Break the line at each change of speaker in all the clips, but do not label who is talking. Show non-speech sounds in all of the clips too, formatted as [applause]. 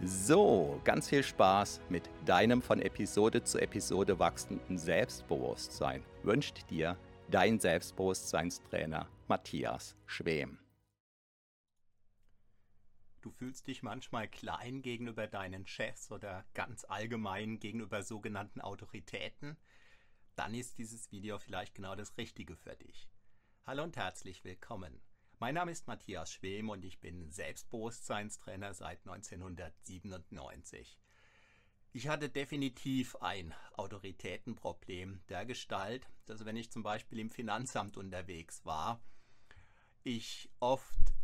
So, ganz viel Spaß mit deinem von Episode zu Episode wachsenden Selbstbewusstsein wünscht dir dein Selbstbewusstseinstrainer Matthias Schwem.
Du fühlst dich manchmal klein gegenüber deinen Chefs oder ganz allgemein gegenüber sogenannten Autoritäten? Dann ist dieses Video vielleicht genau das Richtige für dich. Hallo und herzlich willkommen. Mein Name ist Matthias Schwem und ich bin Selbstbewusstseinstrainer seit 1997. Ich hatte definitiv ein Autoritätenproblem der Gestalt, dass wenn ich zum Beispiel im Finanzamt unterwegs war, ich oft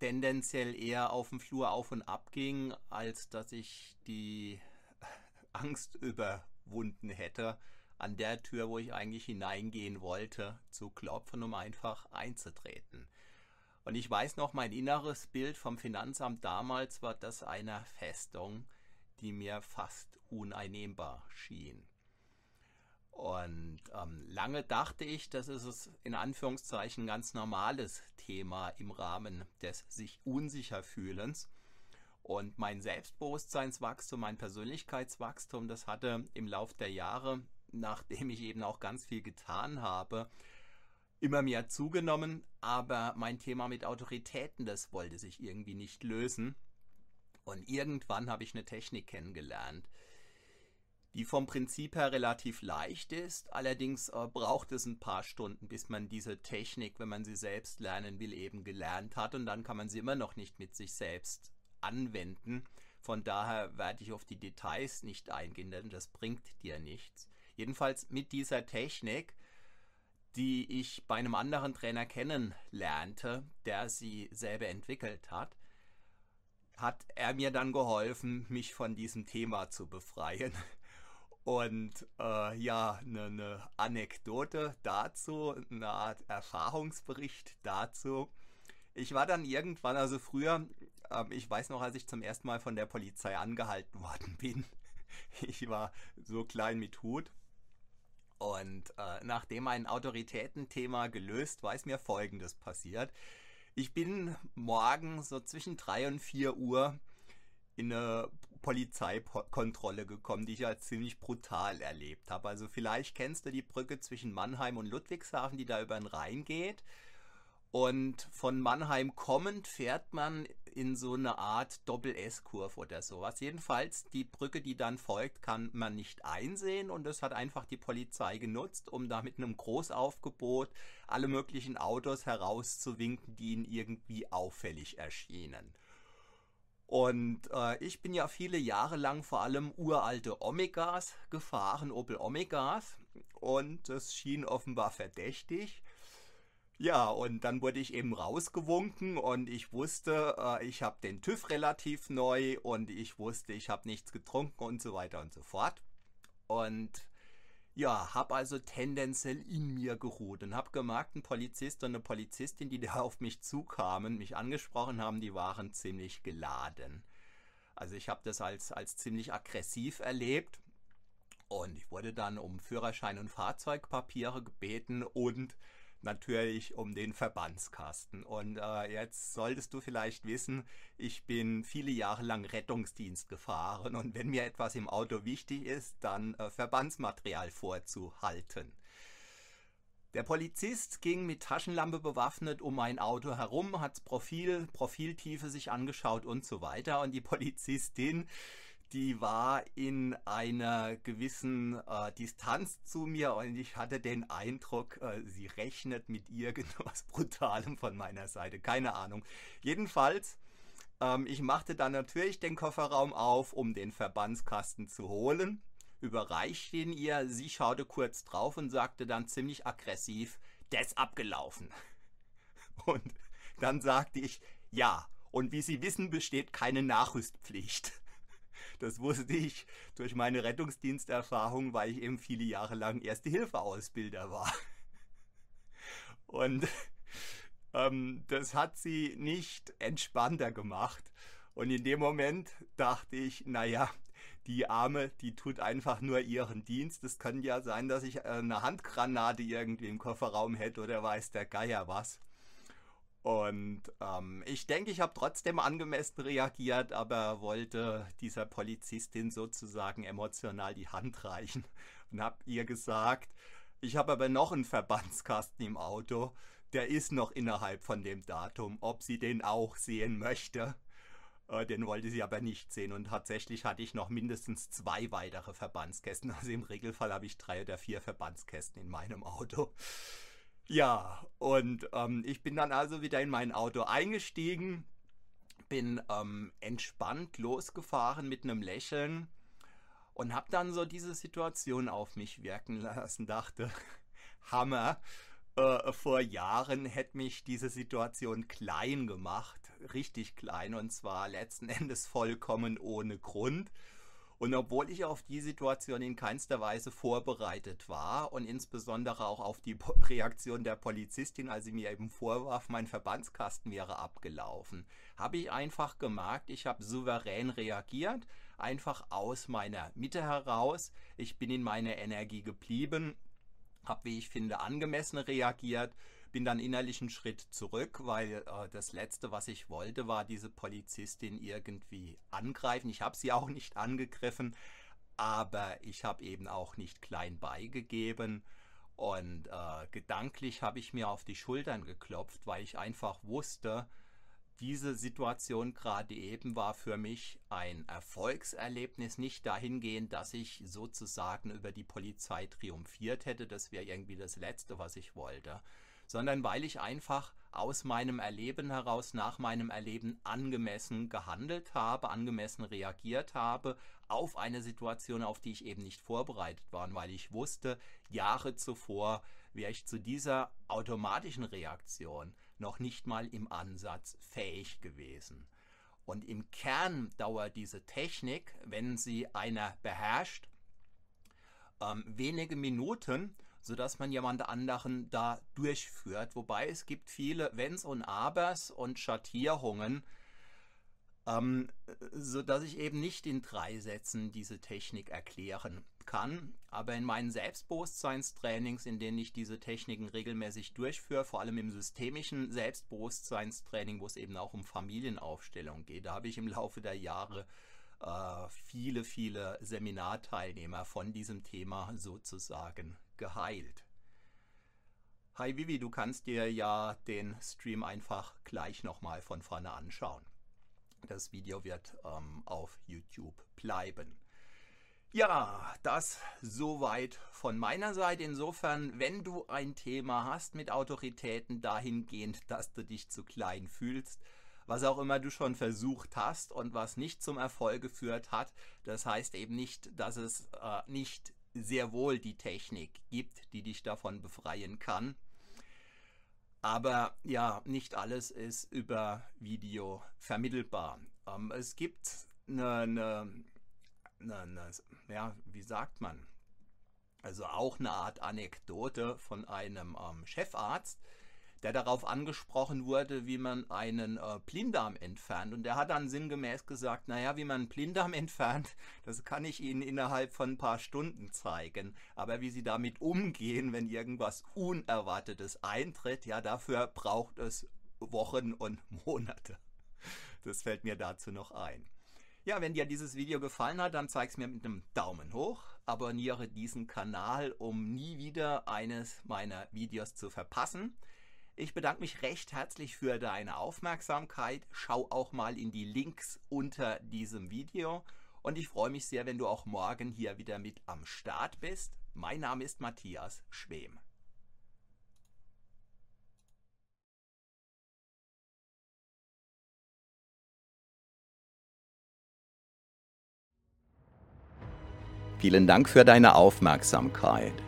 tendenziell eher auf dem Flur auf und ab ging, als dass ich die [laughs] Angst überwunden hätte, an der Tür, wo ich eigentlich hineingehen wollte, zu klopfen, um einfach einzutreten. Und ich weiß noch, mein inneres Bild vom Finanzamt damals war das einer Festung, die mir fast uneinnehmbar schien. Und ähm, lange dachte ich, das ist es in Anführungszeichen ganz normales Thema im Rahmen des sich unsicher fühlens. Und mein Selbstbewusstseinswachstum, mein Persönlichkeitswachstum, das hatte im Lauf der Jahre, nachdem ich eben auch ganz viel getan habe, immer mehr zugenommen, aber mein Thema mit Autoritäten, das wollte sich irgendwie nicht lösen. Und irgendwann habe ich eine Technik kennengelernt, die vom Prinzip her relativ leicht ist. Allerdings äh, braucht es ein paar Stunden, bis man diese Technik, wenn man sie selbst lernen will, eben gelernt hat. Und dann kann man sie immer noch nicht mit sich selbst anwenden. Von daher werde ich auf die Details nicht eingehen, denn das bringt dir nichts. Jedenfalls mit dieser Technik die ich bei einem anderen Trainer kennenlernte, der sie selber entwickelt hat, hat er mir dann geholfen, mich von diesem Thema zu befreien. [laughs] Und äh, ja, eine ne Anekdote dazu, eine Art Erfahrungsbericht dazu. Ich war dann irgendwann, also früher, äh, ich weiß noch, als ich zum ersten Mal von der Polizei angehalten [laughs] worden bin. Ich war so klein mit Hut und äh, nachdem mein Autoritätenthema gelöst war, ist mir Folgendes passiert. Ich bin morgen so zwischen 3 und 4 Uhr in eine Polizeikontrolle gekommen, die ich als ziemlich brutal erlebt habe. Also vielleicht kennst du die Brücke zwischen Mannheim und Ludwigshafen, die da über den Rhein geht. Und von Mannheim kommend fährt man in so eine Art Doppel-S-Kurve oder sowas. Jedenfalls, die Brücke, die dann folgt, kann man nicht einsehen und das hat einfach die Polizei genutzt, um da mit einem Großaufgebot alle möglichen Autos herauszuwinken, die ihnen irgendwie auffällig erschienen. Und äh, ich bin ja viele Jahre lang vor allem uralte Omegas gefahren, Opel Omegas. Und das schien offenbar verdächtig. Ja, und dann wurde ich eben rausgewunken und ich wusste, äh, ich habe den TÜV relativ neu und ich wusste, ich habe nichts getrunken und so weiter und so fort. Und ja, habe also tendenziell in mir geruht und habe gemerkt, ein Polizist und eine Polizistin, die da auf mich zukamen, mich angesprochen haben, die waren ziemlich geladen. Also ich habe das als, als ziemlich aggressiv erlebt und ich wurde dann um Führerschein und Fahrzeugpapiere gebeten und natürlich um den Verbandskasten. Und äh, jetzt solltest du vielleicht wissen, ich bin viele Jahre lang Rettungsdienst gefahren und wenn mir etwas im Auto wichtig ist, dann äh, Verbandsmaterial vorzuhalten. Der Polizist ging mit Taschenlampe bewaffnet um mein Auto herum, hat Profil, Profiltiefe sich angeschaut und so weiter. Und die Polizistin die war in einer gewissen äh, Distanz zu mir und ich hatte den Eindruck, äh, sie rechnet mit irgendwas [laughs] Brutalem von meiner Seite. Keine Ahnung. Jedenfalls, ähm, ich machte dann natürlich den Kofferraum auf, um den Verbandskasten zu holen, überreichte ihn ihr, sie schaute kurz drauf und sagte dann ziemlich aggressiv, der ist abgelaufen. [laughs] Und dann sagte ich, ja, und wie Sie wissen, besteht keine Nachrüstpflicht. Das wusste ich durch meine Rettungsdiensterfahrung, weil ich eben viele Jahre lang Erste-Hilfe-Ausbilder war. Und ähm, das hat sie nicht entspannter gemacht. Und in dem Moment dachte ich, naja, die Arme, die tut einfach nur ihren Dienst. Es kann ja sein, dass ich eine Handgranate irgendwie im Kofferraum hätte oder weiß der Geier was. Und ähm, ich denke, ich habe trotzdem angemessen reagiert, aber wollte dieser Polizistin sozusagen emotional die Hand reichen [laughs] und habe ihr gesagt, ich habe aber noch einen Verbandskasten im Auto, der ist noch innerhalb von dem Datum, ob sie den auch sehen möchte. Äh, den wollte sie aber nicht sehen und tatsächlich hatte ich noch mindestens zwei weitere Verbandskästen. [laughs] Also im Regelfall habe ich drei oder vier Verbandskästen in meinem Auto. Ja, und ähm, ich bin dann also wieder in mein Auto eingestiegen, bin ähm, entspannt losgefahren mit einem Lächeln und habe dann so diese Situation auf mich wirken lassen, dachte, [laughs] Hammer, äh, vor Jahren hätte mich diese Situation klein gemacht, richtig klein und zwar letzten Endes vollkommen ohne Grund. Und obwohl ich auf die Situation in keinster Weise vorbereitet war und insbesondere auch auf die [laughs] Reaktion der Polizistin, als sie mir eben vorwarf, mein Verbandskasten wäre abgelaufen, habe ich einfach gemerkt, ich habe souverän reagiert, einfach aus meiner Mitte heraus. Ich bin in meiner Energie geblieben, habe, wie ich finde, angemessen reagiert bin dann innerlich einen Schritt zurück, weil äh, das Letzte, was ich wollte, war diese Polizistin irgendwie angreifen. Ich habe sie [laughs] auch nicht angegriffen, aber ich habe eben auch nicht klein beigegeben. Und äh, gedanklich habe ich mir auf die Schultern geklopft, weil ich einfach wusste, diese Situation gerade eben war für mich ein Erfolgserlebnis, nicht dahingehend, dass ich sozusagen über die Polizei triumphiert hätte, das wäre irgendwie das Letzte, was ich wollte, sondern weil ich einfach aus meinem Erleben heraus, nach meinem Erleben angemessen gehandelt habe, angemessen reagiert habe auf eine Situation, auf die ich eben nicht vorbereitet war, und weil ich wusste, Jahre zuvor wäre ich zu dieser automatischen Reaktion noch nicht mal im Ansatz fähig gewesen. Und im Kern dauert diese Technik, wenn sie einer beherrscht, ähm, wenige Minuten sodass man jemand anderen da durchführt. Wobei es gibt viele Wenns und Abers und Schattierungen, ähm, sodass ich eben nicht in drei Sätzen diese Technik erklären kann. Aber in meinen Selbstbewusstseinstrainings, in denen ich diese Techniken regelmäßig durchführe, vor allem im systemischen Selbstbewusstseinstraining, wo es eben auch um Familienaufstellung geht, da habe ich im Laufe der Jahre äh, viele, viele Seminarteilnehmer von diesem Thema sozusagen geheilt. Hi Vivi, du kannst dir ja den Stream einfach gleich nochmal von vorne anschauen. Das Video wird ähm, auf YouTube bleiben. Ja, das soweit von meiner Seite. Insofern, wenn du ein Thema hast mit Autoritäten dahingehend, dass du dich zu klein fühlst, was auch immer du schon versucht hast und was nicht zum Erfolg geführt hat, das heißt eben nicht, dass es äh, nicht sehr wohl die Technik gibt, die dich davon befreien kann. Aber ja, nicht alles ist über Video vermittelbar. Ähm, es gibt eine, eine, eine, eine, ja, wie sagt man? Also auch eine Art Anekdote von einem ähm, Chefarzt, der darauf angesprochen wurde, wie man einen äh, Blinddarm entfernt. Und der hat dann sinngemäß gesagt, naja, wie man einen Blinddarm [laughs] entfernt, das kann ich Ihnen innerhalb von ein paar Stunden zeigen. Aber wie Sie damit umgehen, wenn irgendwas Unerwartetes eintritt, ja, dafür braucht es Wochen und [laughs] Monate. Das fällt mir dazu noch ein. Ja, wenn dir dieses Video gefallen hat, dann zeig es mir mit einem Daumen hoch. Abonniere diesen Kanal, um nie wieder eines meiner Videos zu verpassen. Ich bedanke mich recht herzlich für deine Aufmerksamkeit. Schau auch mal in die Links unter diesem Video. Und ich freue mich sehr, wenn du auch morgen hier wieder mit am Start bist. Mein Name ist Matthias Schwem.
Vielen Dank für deine Aufmerksamkeit.